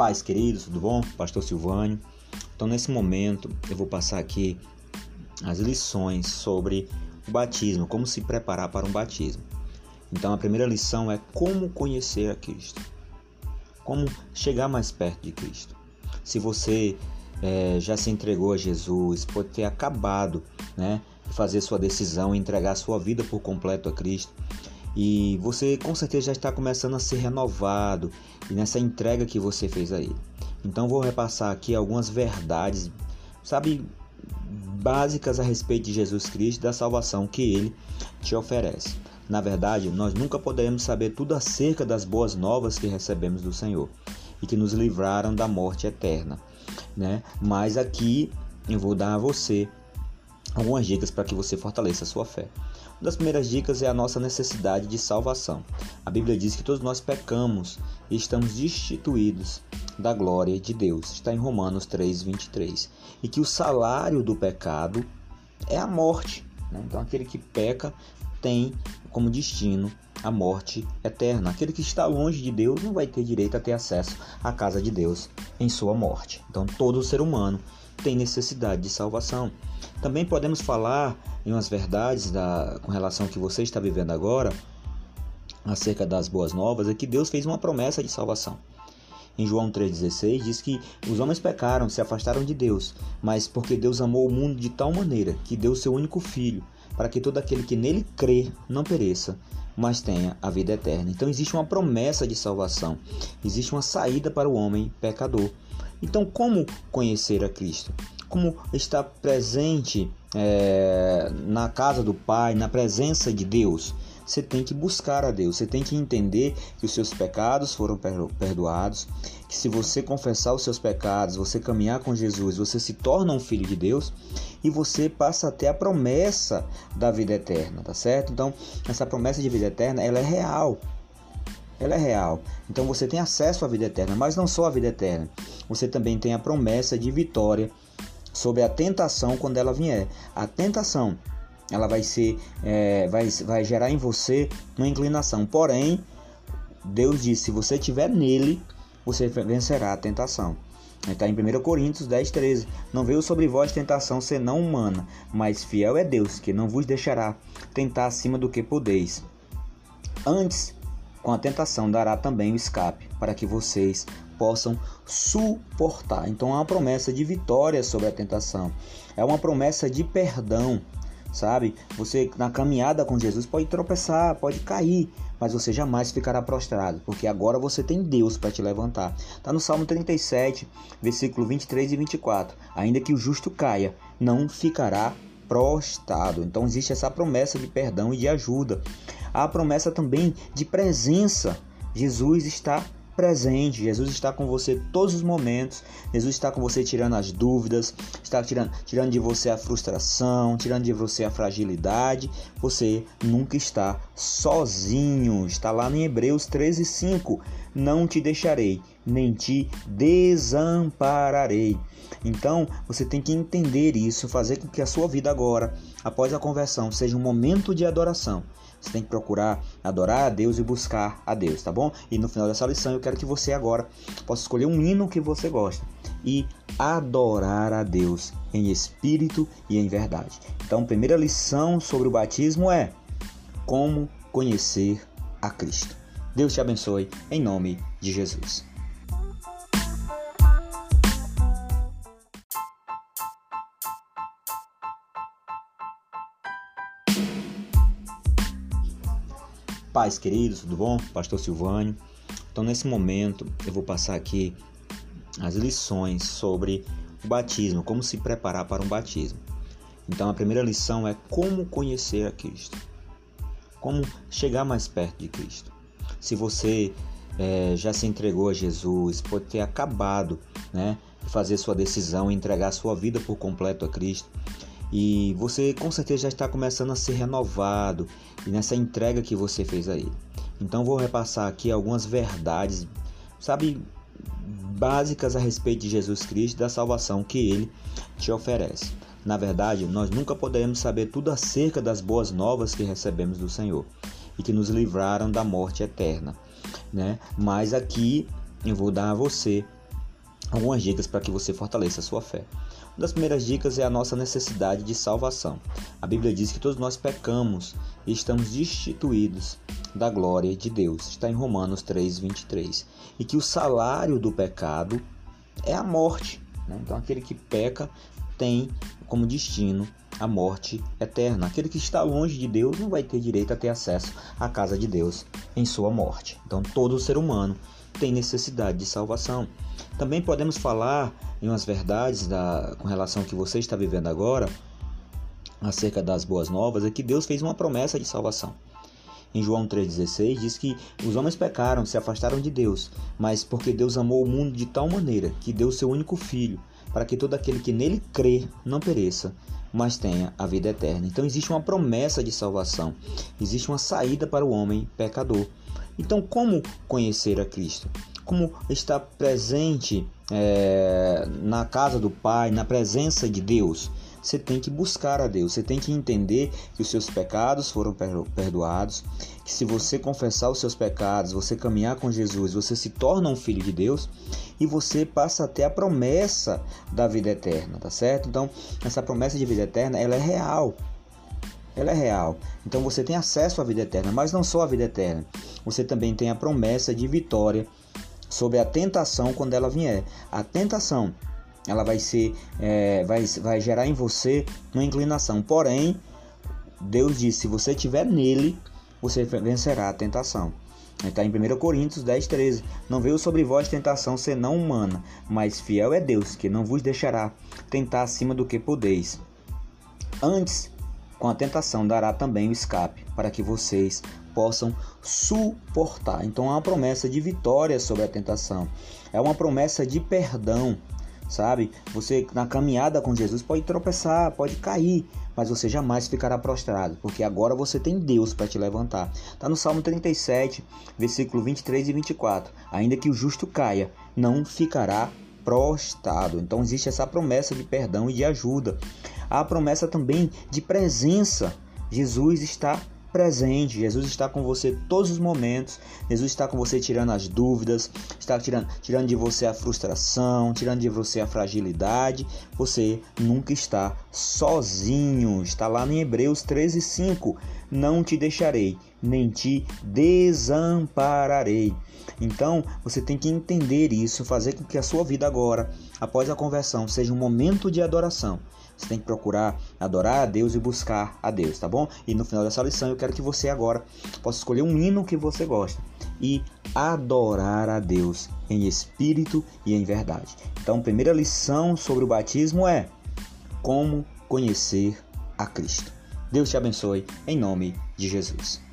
Paz, queridos, tudo bom? Pastor Silvânio. Então, nesse momento, eu vou passar aqui as lições sobre o batismo, como se preparar para um batismo. Então, a primeira lição é como conhecer a Cristo, como chegar mais perto de Cristo. Se você é, já se entregou a Jesus, pode ter acabado né, de fazer sua decisão entregar sua vida por completo a Cristo. E você com certeza já está começando a ser renovado e nessa entrega que você fez a Ele. Então vou repassar aqui algumas verdades, sabe, básicas a respeito de Jesus Cristo e da salvação que Ele te oferece. Na verdade, nós nunca poderemos saber tudo acerca das boas novas que recebemos do Senhor e que nos livraram da morte eterna, né? Mas aqui eu vou dar a você algumas dicas para que você fortaleça a sua fé. Uma das primeiras dicas é a nossa necessidade de salvação. A Bíblia diz que todos nós pecamos e estamos destituídos da glória de Deus. Está em Romanos 3:23. E que o salário do pecado é a morte. Né? Então aquele que peca tem como destino a morte eterna. Aquele que está longe de Deus não vai ter direito a ter acesso à casa de Deus em sua morte. Então todo ser humano tem necessidade de salvação. Também podemos falar em umas verdades da, com relação ao que você está vivendo agora, acerca das boas novas, é que Deus fez uma promessa de salvação. Em João 3,16 diz que os homens pecaram, se afastaram de Deus, mas porque Deus amou o mundo de tal maneira que deu seu único filho, para que todo aquele que nele crê não pereça, mas tenha a vida eterna. Então existe uma promessa de salvação, existe uma saída para o homem pecador. Então, como conhecer a Cristo? Como estar presente é, na casa do Pai, na presença de Deus? Você tem que buscar a Deus, você tem que entender que os seus pecados foram perdoados, que se você confessar os seus pecados, você caminhar com Jesus, você se torna um filho de Deus e você passa a ter a promessa da vida eterna, tá certo? Então, essa promessa de vida eterna, ela é real ela é real. Então você tem acesso à vida eterna, mas não só à vida eterna. Você também tem a promessa de vitória sobre a tentação quando ela vier. A tentação, ela vai ser, é, vai, vai gerar em você uma inclinação. Porém, Deus diz: se você estiver nele, você vencerá a tentação. Está em 1 Coríntios 10, 13. Não veio sobre vós tentação senão humana, mas fiel é Deus, que não vos deixará tentar acima do que podeis. Antes, com a tentação dará também o escape, para que vocês possam suportar. Então é uma promessa de vitória sobre a tentação. É uma promessa de perdão, sabe? Você na caminhada com Jesus pode tropeçar, pode cair, mas você jamais ficará prostrado, porque agora você tem Deus para te levantar. Está no Salmo 37, versículo 23 e 24. Ainda que o justo caia, não ficará prostrado. Então existe essa promessa de perdão e de ajuda. Há a promessa também de presença. Jesus está Jesus está com você todos os momentos, Jesus está com você tirando as dúvidas, está tirando, tirando de você a frustração, tirando de você a fragilidade. Você nunca está sozinho. Está lá em Hebreus 13, 5. Não te deixarei, nem te desampararei. Então, você tem que entender isso, fazer com que a sua vida agora, após a conversão, seja um momento de adoração. Você tem que procurar adorar a Deus e buscar a Deus, tá bom? E no final dessa lição eu quero que você agora possa escolher um hino que você gosta e adorar a Deus em espírito e em verdade. Então, primeira lição sobre o batismo é como conhecer a Cristo. Deus te abençoe em nome de Jesus. Paz, queridos, tudo bom? Pastor Silvânio. Então, nesse momento, eu vou passar aqui as lições sobre o batismo, como se preparar para um batismo. Então, a primeira lição é como conhecer a Cristo, como chegar mais perto de Cristo. Se você é, já se entregou a Jesus, pode ter acabado né, fazer sua decisão entregar sua vida por completo a Cristo, e você com certeza já está começando a ser renovado nessa entrega que você fez a ele. Então vou repassar aqui algumas verdades, sabe, básicas a respeito de Jesus Cristo e da salvação que ele te oferece. Na verdade, nós nunca poderemos saber tudo acerca das boas novas que recebemos do Senhor e que nos livraram da morte eterna, né? Mas aqui eu vou dar a você algumas dicas para que você fortaleça a sua fé. Uma das primeiras dicas é a nossa necessidade de salvação. A Bíblia diz que todos nós pecamos e estamos destituídos da glória de Deus. Está em Romanos 3:23. E que o salário do pecado é a morte. Né? Então, aquele que peca tem como destino a morte eterna. Aquele que está longe de Deus não vai ter direito a ter acesso à casa de Deus em sua morte. Então, todo ser humano tem necessidade de salvação. Também podemos falar em umas verdades da, com relação ao que você está vivendo agora, acerca das boas novas, é que Deus fez uma promessa de salvação. Em João 3,16 diz que os homens pecaram, se afastaram de Deus, mas porque Deus amou o mundo de tal maneira que deu seu único filho, para que todo aquele que nele crê não pereça, mas tenha a vida eterna. Então existe uma promessa de salvação, existe uma saída para o homem pecador. Então, como conhecer a Cristo? Como estar presente é, na casa do Pai, na presença de Deus? você tem que buscar a Deus, você tem que entender que os seus pecados foram perdoados, que se você confessar os seus pecados, você caminhar com Jesus, você se torna um filho de Deus e você passa a ter a promessa da vida eterna, tá certo? Então, essa promessa de vida eterna, ela é real. Ela é real. Então você tem acesso à vida eterna, mas não só à vida eterna. Você também tem a promessa de vitória sobre a tentação quando ela vier. A tentação ela vai ser, é, vai, vai gerar em você uma inclinação. Porém, Deus diz: se você estiver nele, você vencerá a tentação. Está em 1 Coríntios 10, 13. Não veio sobre vós tentação senão humana, mas fiel é Deus, que não vos deixará tentar acima do que podeis. Antes, com a tentação, dará também o escape, para que vocês possam suportar. Então, há uma promessa de vitória sobre a tentação, é uma promessa de perdão, sabe? Você na caminhada com Jesus pode tropeçar, pode cair, mas você jamais ficará prostrado, porque agora você tem Deus para te levantar. Está no Salmo 37, versículo 23 e 24. Ainda que o justo caia, não ficará prostrado. Então existe essa promessa de perdão e de ajuda. Há a promessa também de presença. Jesus está presente. Jesus está com você todos os momentos. Jesus está com você tirando as dúvidas, está tirando, tirando de você a frustração, tirando de você a fragilidade. Você nunca está sozinho. Está lá em Hebreus 13, 5. Não te deixarei, nem te desampararei. Então, você tem que entender isso, fazer com que a sua vida agora, após a conversão, seja um momento de adoração você tem que procurar adorar a Deus e buscar a Deus, tá bom? E no final dessa lição eu quero que você agora possa escolher um hino que você gosta e adorar a Deus em espírito e em verdade. Então, primeira lição sobre o batismo é como conhecer a Cristo. Deus te abençoe em nome de Jesus.